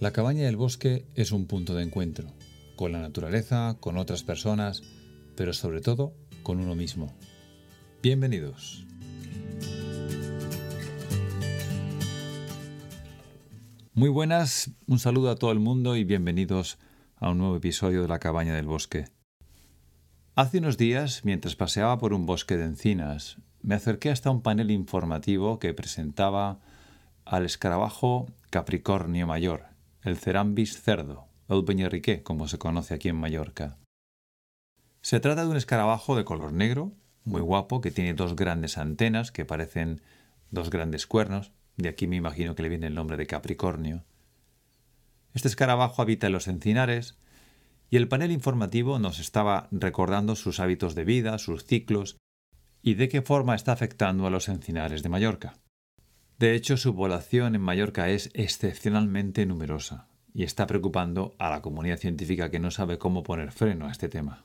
La cabaña del bosque es un punto de encuentro, con la naturaleza, con otras personas, pero sobre todo con uno mismo. Bienvenidos. Muy buenas, un saludo a todo el mundo y bienvenidos a un nuevo episodio de La cabaña del bosque. Hace unos días, mientras paseaba por un bosque de encinas, me acerqué hasta un panel informativo que presentaba al escarabajo Capricornio Mayor, el Cerambis cerdo, el peñerriqué, como se conoce aquí en Mallorca. Se trata de un escarabajo de color negro, muy guapo, que tiene dos grandes antenas que parecen dos grandes cuernos, de aquí me imagino que le viene el nombre de Capricornio. Este escarabajo habita en los encinares, y el panel informativo nos estaba recordando sus hábitos de vida, sus ciclos y de qué forma está afectando a los encinares de Mallorca. De hecho, su población en Mallorca es excepcionalmente numerosa y está preocupando a la comunidad científica que no sabe cómo poner freno a este tema.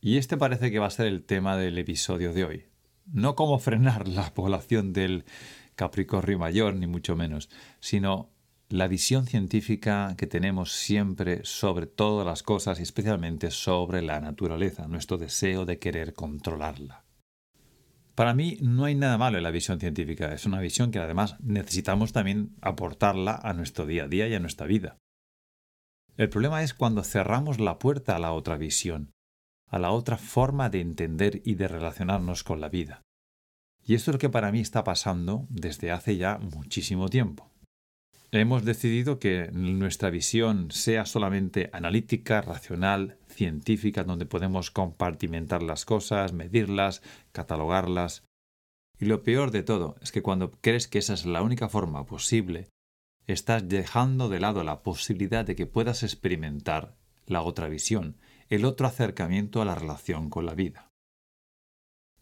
Y este parece que va a ser el tema del episodio de hoy. No cómo frenar la población del Capricornio mayor, ni mucho menos, sino la visión científica que tenemos siempre sobre todas las cosas y especialmente sobre la naturaleza, nuestro deseo de querer controlarla. Para mí no hay nada malo en la visión científica, es una visión que además necesitamos también aportarla a nuestro día a día y a nuestra vida. El problema es cuando cerramos la puerta a la otra visión, a la otra forma de entender y de relacionarnos con la vida. Y esto es lo que para mí está pasando desde hace ya muchísimo tiempo. Hemos decidido que nuestra visión sea solamente analítica, racional, científica, donde podemos compartimentar las cosas, medirlas, catalogarlas. Y lo peor de todo es que cuando crees que esa es la única forma posible, estás dejando de lado la posibilidad de que puedas experimentar la otra visión, el otro acercamiento a la relación con la vida.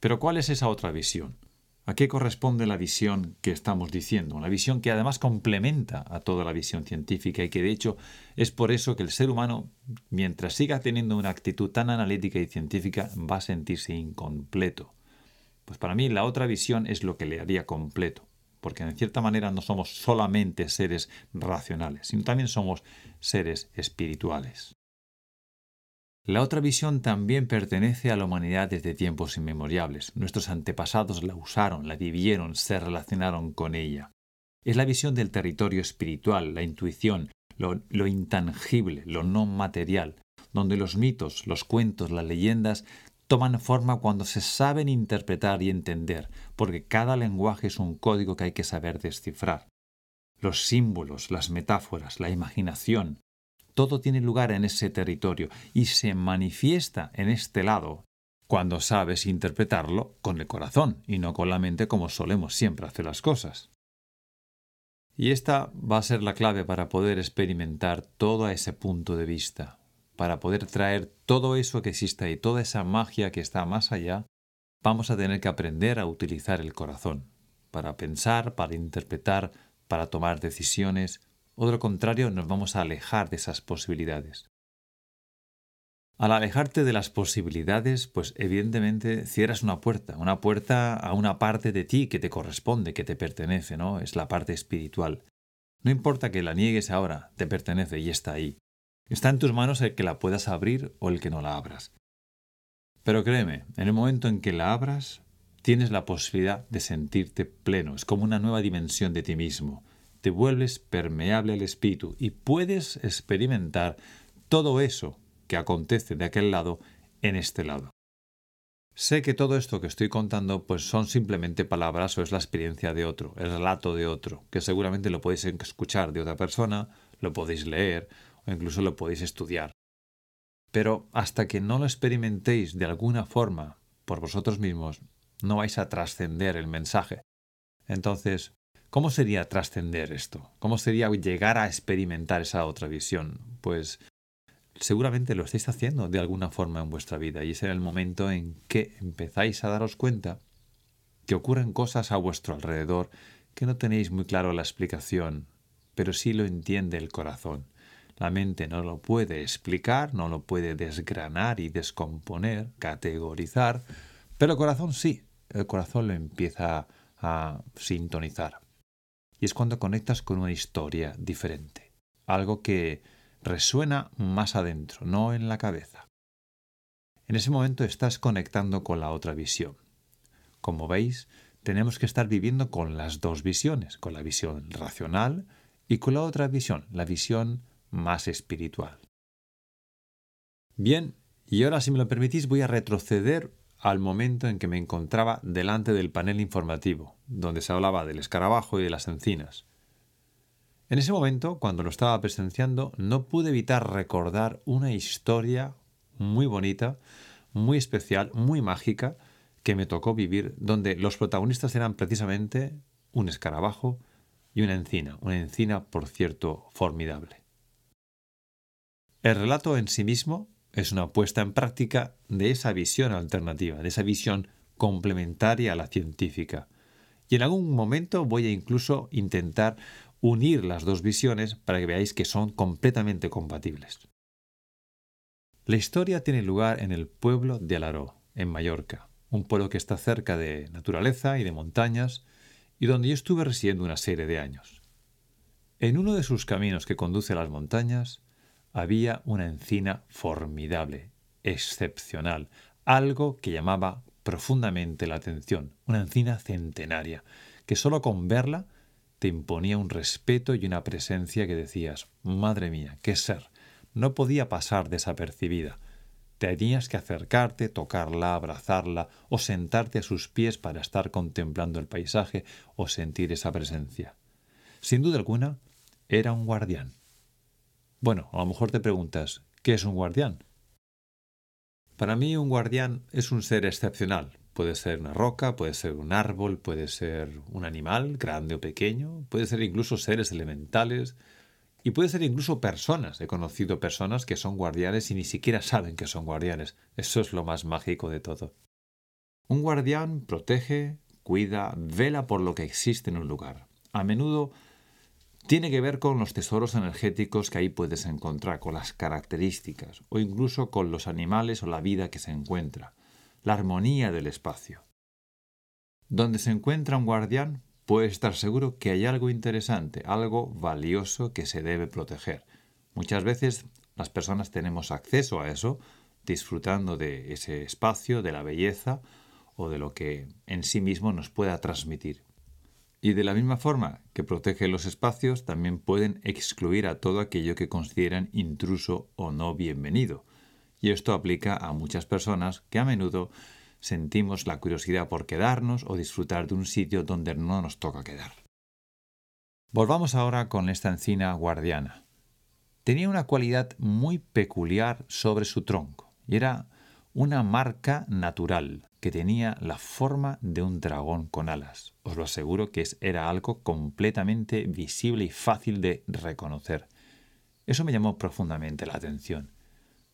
Pero ¿cuál es esa otra visión? ¿A qué corresponde la visión que estamos diciendo? Una visión que además complementa a toda la visión científica y que de hecho es por eso que el ser humano, mientras siga teniendo una actitud tan analítica y científica, va a sentirse incompleto. Pues para mí la otra visión es lo que le haría completo, porque en cierta manera no somos solamente seres racionales, sino también somos seres espirituales. La otra visión también pertenece a la humanidad desde tiempos inmemoriales. Nuestros antepasados la usaron, la vivieron, se relacionaron con ella. Es la visión del territorio espiritual, la intuición, lo, intangible, lo no material, donde los mitos, los cuentos, las leyendas toman forma cuando se saben interpretar y entender, porque cada lenguaje es un código que hay que saber descifrar. Los símbolos, las metáforas, la imaginación, todo tiene lugar en ese territorio y se manifiesta en este lado cuando sabes interpretarlo con el corazón y no con la mente como solemos siempre hacer las cosas. Y esta va a ser la clave para poder experimentar todo ese punto de vista, para poder traer todo eso que existe y toda esa magia que está más allá, vamos a tener que aprender a utilizar el corazón, para pensar, para interpretar, para tomar decisiones, o de lo contrario nos vamos a alejar de esas posibilidades. Al alejarte de las posibilidades, pues evidentemente cierras una puerta, una puerta a una parte de ti que te corresponde, que te pertenece, ¿no? Es la parte espiritual. No importa que la niegues ahora, te pertenece y está ahí. Está en tus manos el que la puedas abrir o el que no la abras. Pero créeme, en el momento en que la abras, tienes la posibilidad de sentirte pleno, es como una nueva dimensión de ti mismo te vuelves permeable al espíritu y puedes experimentar todo eso que acontece de aquel lado en este lado. Sé que todo esto que estoy contando pues son simplemente palabras o es la experiencia de otro, el relato de otro, que seguramente lo podéis escuchar de otra persona, lo podéis leer o incluso lo podéis estudiar. Pero hasta que no lo experimentéis de alguna forma por vosotros mismos, no vais a trascender el mensaje. Entonces, ¿Cómo sería trascender esto? ¿Cómo sería llegar a experimentar esa otra visión? Pues seguramente lo estáis haciendo de alguna forma en vuestra vida y es en el momento en que empezáis a daros cuenta que ocurren cosas a vuestro alrededor que no tenéis muy claro la explicación, pero sí lo entiende el corazón. La mente no lo puede explicar, no lo puede desgranar y descomponer, categorizar, pero el corazón sí, el corazón lo empieza a sintonizar y es cuando conectas con una historia diferente. algo que resuena más adentro, no en la cabeza. En ese momento estás conectando con la otra visión. Como veis, tenemos que estar viviendo con las dos visiones, con la visión racional y con la otra visión, la visión más espiritual. Bien, y ahora si me lo permitís voy a retroceder al momento en que me encontraba delante del panel informativo, donde se hablaba del escarabajo y de las encinas. En ese momento, cuando lo estaba presenciando, no pude evitar recordar una historia muy bonita, muy especial, muy mágica, que me tocó vivir, donde los protagonistas eran precisamente un escarabajo y una encina, una encina, por cierto, formidable. El relato en sí mismo es una puesta en práctica de esa visión alternativa, de esa visión complementaria a la científica. Y en algún momento voy a incluso intentar unir las dos visiones para que veáis que son completamente compatibles. La historia tiene lugar en el pueblo de Alaró, en Mallorca, un pueblo que está cerca de naturaleza y de montañas, y donde yo estuve residiendo una serie de años. En uno de sus caminos que conduce a las montañas había una encina formidable, excepcional, algo que llamaba profundamente la atención, una encina centenaria, que solo con verla te imponía un respeto y una presencia que decías, madre mía, qué ser, no podía pasar desapercibida. Tenías que acercarte, tocarla, abrazarla o sentarte a sus pies para estar contemplando el paisaje o sentir esa presencia. Sin duda alguna, era un guardián. Bueno, a lo mejor te preguntas, ¿qué es un guardián? Para mí un guardián es un ser excepcional. Puede ser una roca, puede ser un árbol, puede ser un animal, grande o pequeño, puede ser incluso seres elementales y puede ser incluso personas. He conocido personas que son guardianes y ni siquiera saben que son guardianes. Eso es lo más mágico de todo. Un guardián protege, cuida, vela por lo que existe en un lugar. A menudo tiene que ver con los tesoros energéticos que ahí puedes encontrar, con las características, o incluso con los animales o la vida que se encuentra, la armonía del espacio. Donde se encuentra un guardián, puedes estar seguro que hay algo interesante, algo valioso que se debe proteger. Muchas veces las personas tenemos acceso a eso, disfrutando de ese espacio, de la belleza o de lo que en sí mismo nos pueda transmitir. Y de la misma forma que protege los espacios, también pueden excluir a todo aquello que consideran intruso o no bienvenido. Y esto aplica a muchas personas que a menudo sentimos la curiosidad por quedarnos o disfrutar de un sitio donde no nos toca quedar. Volvamos ahora con esta encina guardiana. Tenía una cualidad muy peculiar sobre su tronco, y era una marca natural, que tenía la forma de un dragón con alas. Os lo aseguro que era algo completamente visible y fácil de reconocer. Eso me llamó profundamente la atención.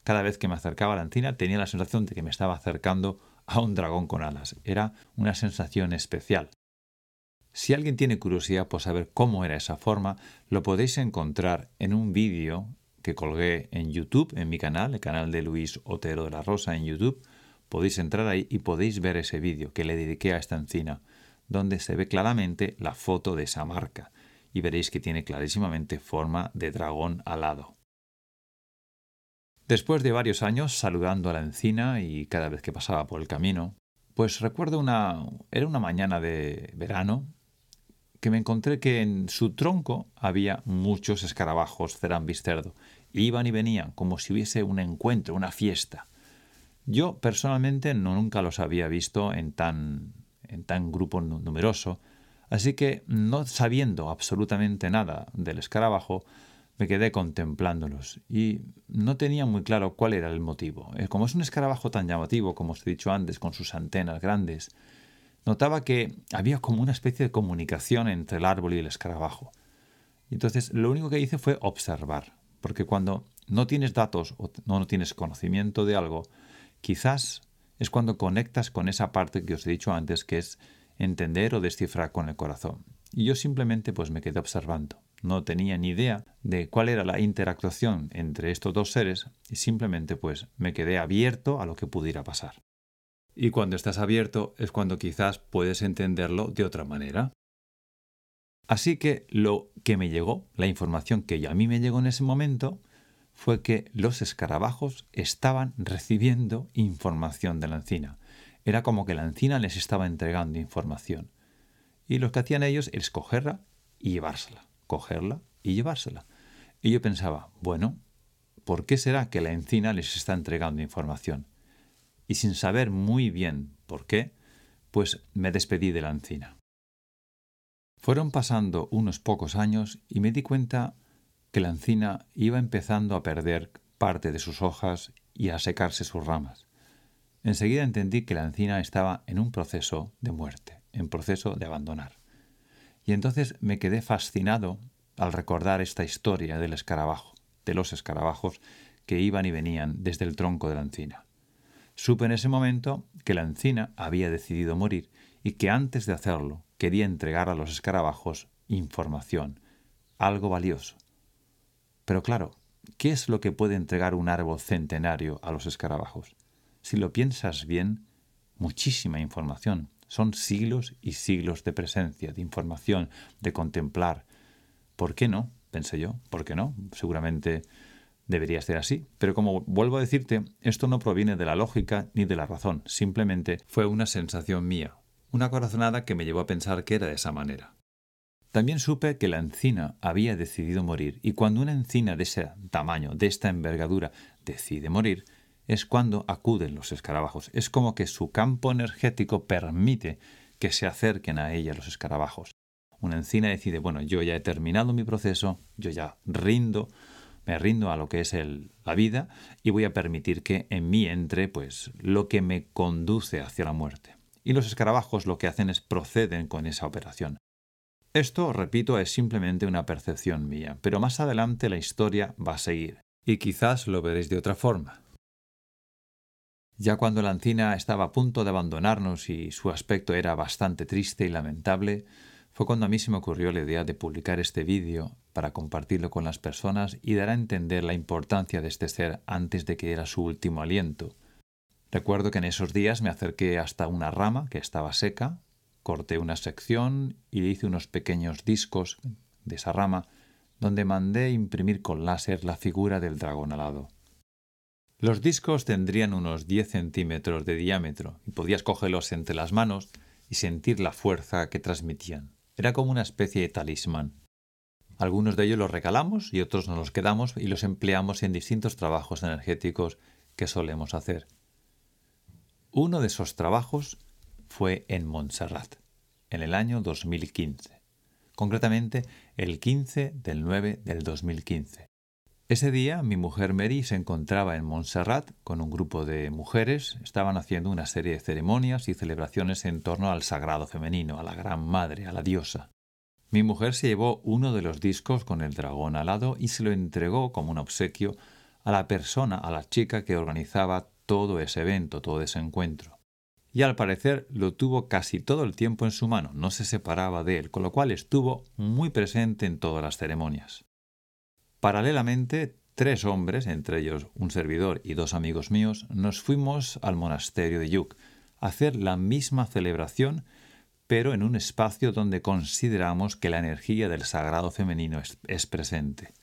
Cada vez que me acercaba a la encina tenía la sensación de que me estaba acercando a un dragón con alas. Era una sensación especial. Si alguien tiene curiosidad por saber cómo era esa forma, lo podéis encontrar en un vídeo que colgué en YouTube, en mi canal, el canal de Luis Otero de la Rosa en YouTube, podéis entrar ahí y podéis ver ese vídeo que le dediqué a esta encina, donde se ve claramente la foto de esa marca y veréis que tiene clarísimamente forma de dragón alado. Después de varios años saludando a la encina y cada vez que pasaba por el camino, pues recuerdo una era una mañana de verano que me encontré que en su tronco había muchos escarabajos cerambis Iban y venían como si hubiese un encuentro, una fiesta. Yo personalmente no, nunca los había visto en tan, en tan grupo numeroso, así que no sabiendo absolutamente nada del escarabajo, me quedé contemplándolos y no tenía muy claro cuál era el motivo. Eh, como es un escarabajo tan llamativo, como os he dicho antes, con sus antenas grandes, notaba que había como una especie de comunicación entre el árbol y el escarabajo. Entonces lo único que hice fue observar, porque cuando no tienes datos o no tienes conocimiento de algo, Quizás es cuando conectas con esa parte que os he dicho antes, que es entender o descifrar con el corazón. Y yo simplemente pues me quedé observando. No tenía ni idea de cuál era la interactuación entre estos dos seres y simplemente pues me quedé abierto a lo que pudiera pasar. Y cuando estás abierto es cuando quizás puedes entenderlo de otra manera. Así que lo que me llegó, la información que a mí me llegó en ese momento, fue que los escarabajos estaban recibiendo información de la encina. Era como que la encina les estaba entregando información. Y lo que hacían ellos es cogerla y llevársela, cogerla y llevársela. Y yo pensaba, bueno, ¿por qué será que la encina les está entregando información? Y sin saber muy bien por qué, pues me despedí de la encina. Fueron pasando unos pocos años y me di cuenta que la encina iba empezando a perder parte de sus hojas y a secarse sus ramas. Enseguida entendí que la encina estaba en un proceso de muerte, en proceso de abandonar. Y entonces me quedé fascinado al recordar esta historia del escarabajo, de los escarabajos que iban y venían desde el tronco de la encina. Supe en ese momento que la encina había decidido morir y que antes de hacerlo quería entregar a los escarabajos información, algo valioso, pero claro, ¿qué es lo que puede entregar un árbol centenario a los escarabajos? Si lo piensas bien, muchísima información. Son siglos y siglos de presencia, de información, de contemplar. ¿Por qué no? Pensé yo. ¿Por qué no? Seguramente debería ser así. Pero como vuelvo a decirte, esto no proviene de la lógica ni de la razón. Simplemente fue una sensación mía, una corazonada que me llevó a pensar que era de esa manera. También supe que la encina había decidido morir, y cuando una encina de ese tamaño, de esta envergadura, decide morir, es cuando acuden los escarabajos. Es como que su campo energético permite que se acerquen a ella los escarabajos. Una encina decide, bueno, yo ya he terminado mi proceso, yo ya rindo, me rindo a lo que es la vida y voy a permitir que en mí entre pues lo que me conduce hacia la muerte. Y los escarabajos lo que hacen es proceden con esa operación. Esto, repito, es simplemente una percepción mía, pero más adelante la historia va a seguir, y quizás lo veréis de otra forma. Ya cuando la encina estaba a punto de abandonarnos y su aspecto era bastante triste y lamentable, fue cuando a mí se me ocurrió la idea de publicar este vídeo para compartirlo con las personas y dar a entender la importancia de este ser antes de que era su último aliento. Recuerdo que en esos días me acerqué hasta una rama que estaba seca, corté una sección y hice unos pequeños discos de esa rama donde mandé imprimir con láser la figura del dragón alado. Los discos tendrían unos 10 centímetros de diámetro y podías cogerlos entre las manos y sentir la fuerza que transmitían. Era como una especie de talismán. Algunos de ellos los regalamos y otros nos los quedamos y los empleamos en distintos trabajos energéticos que solemos hacer. Uno de esos trabajos fue en Montserrat, en el año 2015, concretamente el 15 del 9 del 2015. Ese día mi mujer Mary se encontraba en Montserrat con un grupo de mujeres, estaban haciendo una serie de ceremonias y celebraciones en torno al sagrado femenino, a la Gran Madre, a la diosa. Mi mujer se llevó uno de los discos con el dragón alado y se lo entregó como un obsequio a la persona, a la chica que organizaba todo ese evento, todo ese encuentro y al parecer lo tuvo casi todo el tiempo en su mano, no se separaba de él, con lo cual estuvo muy presente en todas las ceremonias. Paralelamente, tres hombres, entre ellos un servidor y dos amigos míos, nos fuimos al monasterio de Yuk a hacer la misma celebración, pero en un espacio donde consideramos que la energía del sagrado femenino es, es presente.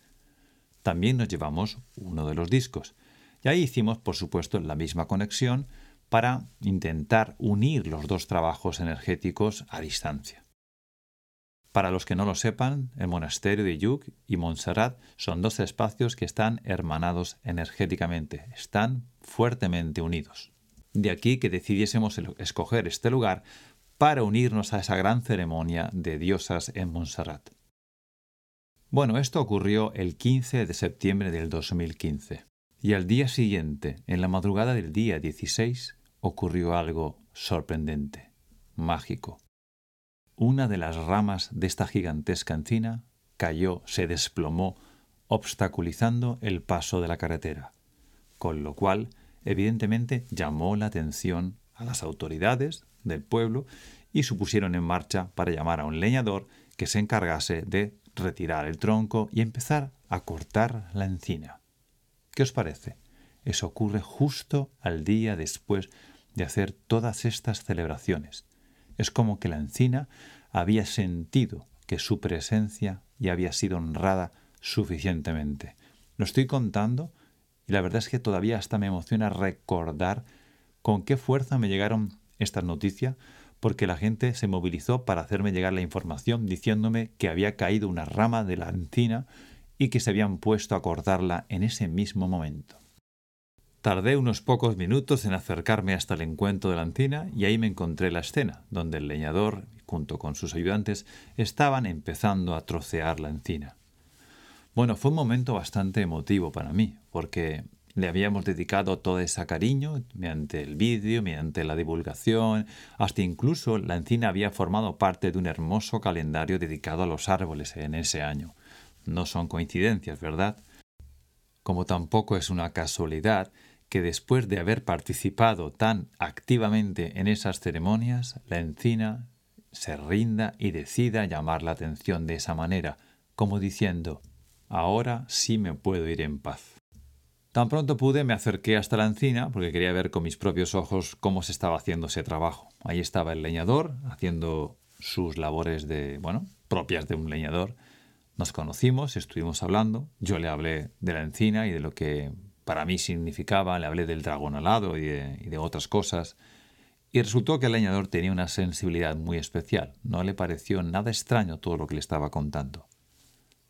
También nos llevamos uno de los discos, y ahí hicimos, por supuesto, la misma conexión, para intentar unir los dos trabajos energéticos a distancia. Para los que no lo sepan, el monasterio de Yuk y Montserrat son dos espacios que están hermanados energéticamente, están fuertemente unidos. De aquí que decidiésemos escoger este lugar para unirnos a esa gran ceremonia de diosas en Montserrat. Bueno, esto ocurrió el 15 de septiembre del 2015. Y al día siguiente, en la madrugada del día 16, ocurrió algo sorprendente, mágico. Una de las ramas de esta gigantesca encina cayó, se desplomó, obstaculizando el paso de la carretera, con lo cual, evidentemente, llamó la atención a las autoridades del pueblo y supusieron en marcha para llamar a un leñador que se encargase de retirar el tronco y empezar a cortar la encina. ¿Qué os parece? Eso ocurre justo al día después de hacer todas estas celebraciones. Es como que la encina había sentido que su presencia ya había sido honrada suficientemente. Lo estoy contando y la verdad es que todavía hasta me emociona recordar con qué fuerza me llegaron estas noticias, porque la gente se movilizó para hacerme llegar la información diciéndome que había caído una rama de la encina y que se habían puesto a cortarla en ese mismo momento. Tardé unos pocos minutos en acercarme hasta el encuentro de la encina y ahí me encontré la escena, donde el leñador, junto con sus ayudantes, estaban empezando a trocear la encina. Bueno, fue un momento bastante emotivo para mí, porque le habíamos dedicado todo ese cariño mediante el vídeo, mediante la divulgación, hasta incluso la encina había formado parte de un hermoso calendario dedicado a los árboles en ese año. No son coincidencias, ¿verdad? Como tampoco es una casualidad que después de haber participado tan activamente en esas ceremonias, la encina se rinda y decida llamar la atención de esa manera, como diciendo, ahora sí me puedo ir en paz. Tan pronto pude me acerqué hasta la encina porque quería ver con mis propios ojos cómo se estaba haciendo ese trabajo. Ahí estaba el leñador haciendo sus labores de, bueno, propias de un leñador. Nos conocimos, estuvimos hablando, yo le hablé de la encina y de lo que para mí significaba, le hablé del dragón alado y de, y de otras cosas. Y resultó que el leñador tenía una sensibilidad muy especial. No le pareció nada extraño todo lo que le estaba contando.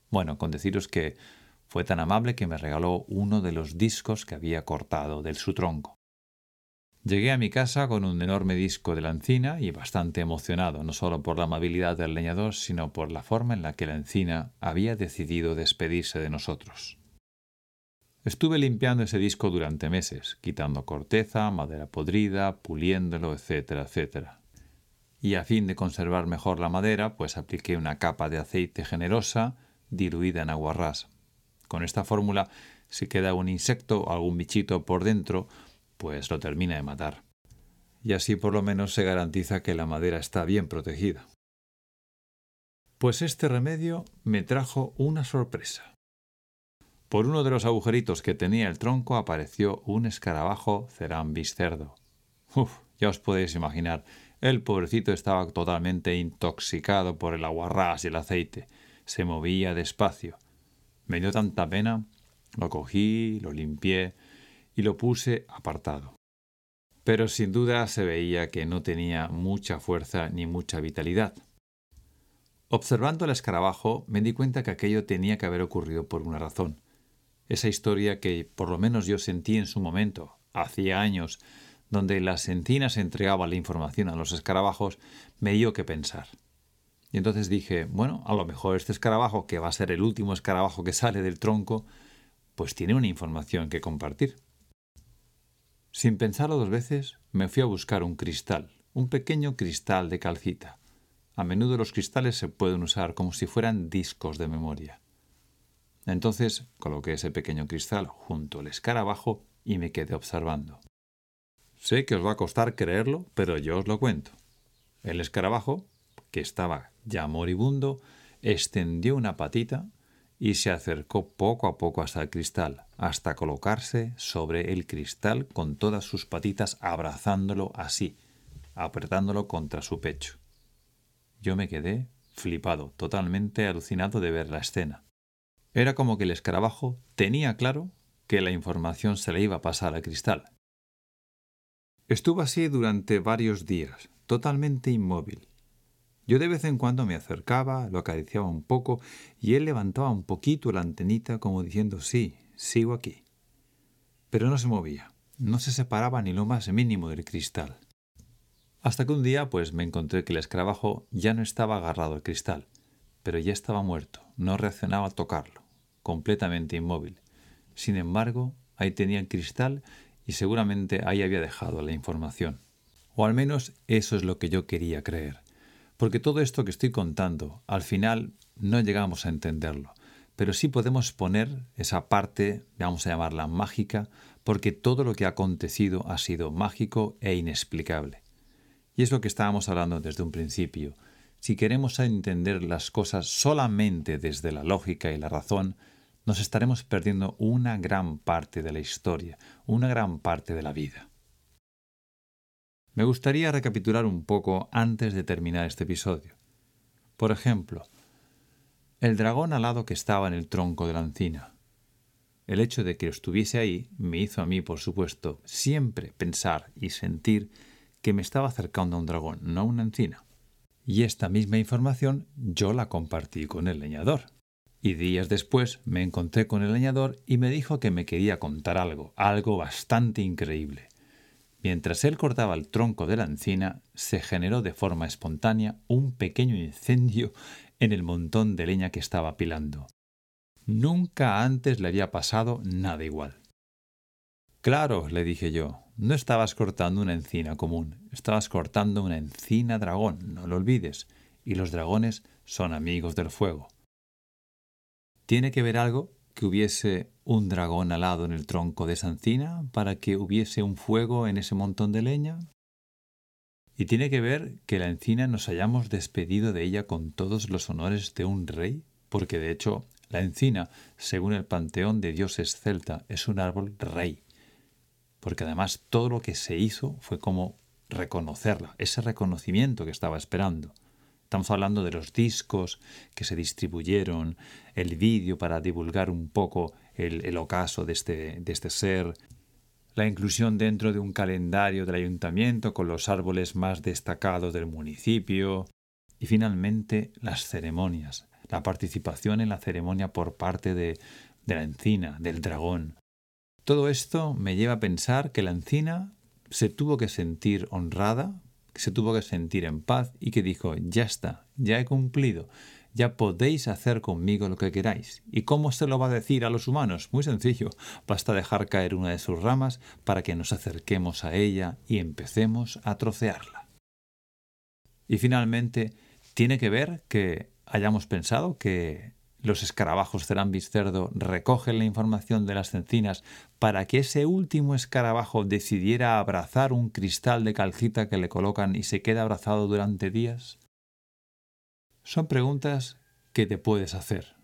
Bueno, con deciros que fue tan amable que me regaló uno de los discos que había cortado de su tronco. Llegué a mi casa con un enorme disco de la encina y bastante emocionado, no solo por la amabilidad del leñador, sino por la forma en la que la encina había decidido despedirse de nosotros. Estuve limpiando ese disco durante meses, quitando corteza, madera podrida, puliéndolo, etcétera, etcétera. Y a fin de conservar mejor la madera, pues apliqué una capa de aceite generosa diluida en agua ras. Con esta fórmula, si queda un insecto o algún bichito por dentro, pues lo termina de matar. Y así por lo menos se garantiza que la madera está bien protegida. Pues este remedio me trajo una sorpresa. Por uno de los agujeritos que tenía el tronco apareció un escarabajo cerambis cerdo. Uf, ya os podéis imaginar, el pobrecito estaba totalmente intoxicado por el aguarrás y el aceite. Se movía despacio. Me dio tanta pena, lo cogí, lo limpié y lo puse apartado. Pero sin duda se veía que no tenía mucha fuerza ni mucha vitalidad. Observando el escarabajo me di cuenta que aquello tenía que haber ocurrido por una razón. Esa historia que por lo menos yo sentí en su momento, hacía años, donde las encinas entregaban la información a los escarabajos, me dio que pensar. Y entonces dije, bueno, a lo mejor este escarabajo, que va a ser el último escarabajo que sale del tronco, pues tiene una información que compartir. Sin pensarlo dos veces, me fui a buscar un cristal, un pequeño cristal de calcita. A menudo los cristales se pueden usar como si fueran discos de memoria. Entonces coloqué ese pequeño cristal junto al escarabajo y me quedé observando. Sé que os va a costar creerlo, pero yo os lo cuento. El escarabajo que estaba ya moribundo, extendió una patita y se acercó poco a poco hasta el cristal, hasta colocarse sobre el cristal con todas sus patitas abrazándolo así, apretándolo contra su pecho. Yo me quedé flipado, totalmente alucinado de ver la escena. Era como que el escarabajo tenía claro que la información se le iba a pasar al cristal. Estuvo así durante varios días, totalmente inmóvil, yo de vez en cuando me acercaba, lo acariciaba un poco y él levantaba un poquito la antenita como diciendo sí, sigo aquí. Pero no se movía, no se separaba ni lo más mínimo del cristal. Hasta que un día pues me encontré que el escarabajo ya no estaba agarrado al cristal, pero ya estaba muerto, no reaccionaba al tocarlo, completamente inmóvil. Sin embargo, ahí tenía el cristal y seguramente ahí había dejado la información. O al menos eso es lo que yo quería creer. Porque todo esto que estoy contando, al final no llegamos a entenderlo, pero sí podemos poner esa parte, vamos a llamarla mágica, porque todo lo que ha acontecido ha sido mágico e inexplicable. Y es lo que estábamos hablando desde un principio. Si queremos entender las cosas solamente desde la lógica y la razón, nos estaremos perdiendo una gran parte de la historia, una gran parte de la vida. Me gustaría recapitular un poco antes de terminar este episodio. Por ejemplo, El dragón alado que estaba en el tronco de la encina. El hecho de que estuviese ahí me hizo a mí, por supuesto, siempre pensar y sentir que me estaba acercando a un dragón, no a una encina. Y esta misma información yo la compartí con el leñador. Y días después me encontré con el leñador y me dijo que me quería contar algo, algo bastante increíble. Mientras él cortaba el tronco de la encina, se generó de forma espontánea un pequeño incendio en el montón de leña que estaba pilando. Nunca antes le había pasado nada igual. Claro, le dije yo, no estabas cortando una encina común, estabas cortando una encina dragón, no lo olvides, y los dragones son amigos del fuego. ¿Tiene que ver algo que hubiese un dragón alado en el tronco de esa encina para que hubiese un fuego en ese montón de leña? Y tiene que ver que la encina nos hayamos despedido de ella con todos los honores de un rey, porque de hecho la encina, según el panteón de dioses celta, es un árbol rey, porque además todo lo que se hizo fue como reconocerla, ese reconocimiento que estaba esperando. Estamos hablando de los discos que se distribuyeron, el vídeo para divulgar un poco el, ocaso de este, de este ser, la inclusión dentro de un calendario del ayuntamiento con los árboles más destacados del municipio. Y finalmente las ceremonias, la participación en la ceremonia por parte de, de la encina, del dragón. Todo esto me lleva a pensar que la encina se tuvo que sentir honrada, se tuvo que sentir en paz y que dijo, ya está, ya he cumplido, ya podéis hacer conmigo lo que queráis. ¿Y cómo se lo va a decir a los humanos? Muy sencillo, basta dejar caer una de sus ramas para que nos acerquemos a ella y empecemos a trocearla. Y finalmente, tiene que ver que hayamos pensado que los escarabajos Cerambis cerdo recogen la información de las encinas para que ese último escarabajo decidiera abrazar un cristal de calcita que le colocan y se queda abrazado durante días? Son preguntas que te puedes hacer.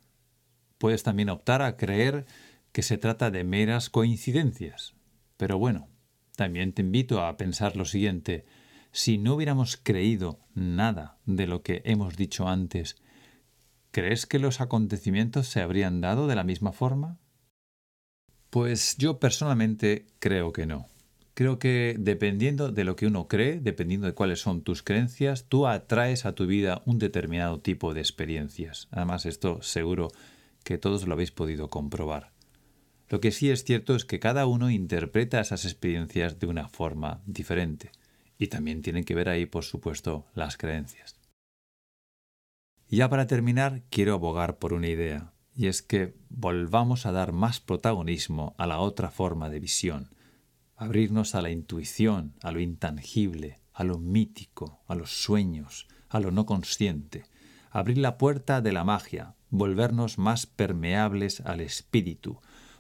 Puedes también optar a creer que se trata de meras coincidencias. Pero bueno, también te invito a pensar lo siguiente. Si no hubiéramos creído nada de lo que hemos dicho antes, ¿Crees que los acontecimientos se habrían dado de la misma forma? Pues yo personalmente creo que no. Creo que dependiendo de lo que uno cree, dependiendo de cuáles son tus creencias, tú atraes a tu vida un determinado tipo de experiencias. Además, esto seguro que todos lo habéis podido comprobar. Lo que sí es cierto es que cada uno interpreta esas experiencias de una forma diferente. Y también tienen que ver ahí, por supuesto, las creencias. Y ya para terminar, quiero abogar por una idea, y es que volvamos a dar más protagonismo a la otra forma de visión, abrirnos a la intuición, a lo intangible, a lo mítico, a los sueños, a lo no consciente, abrir la puerta de la magia, volvernos más permeables al espíritu,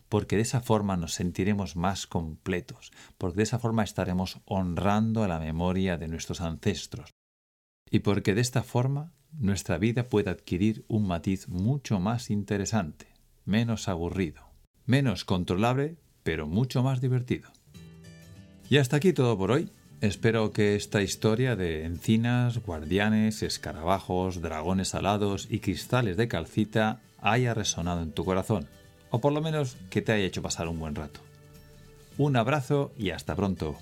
porque de esa forma nos sentiremos más completos, porque de esa forma estaremos honrando a la memoria de nuestros ancestros, y porque de esta forma nuestra vida puede adquirir un matiz mucho más interesante, menos aburrido, menos controlable, pero mucho más divertido. Y hasta aquí todo por hoy. Espero que esta historia de encinas, guardianes, escarabajos, dragones alados y cristales de calcita haya resonado en tu corazón, o por lo menos que te haya hecho pasar un buen rato. Un abrazo y hasta pronto.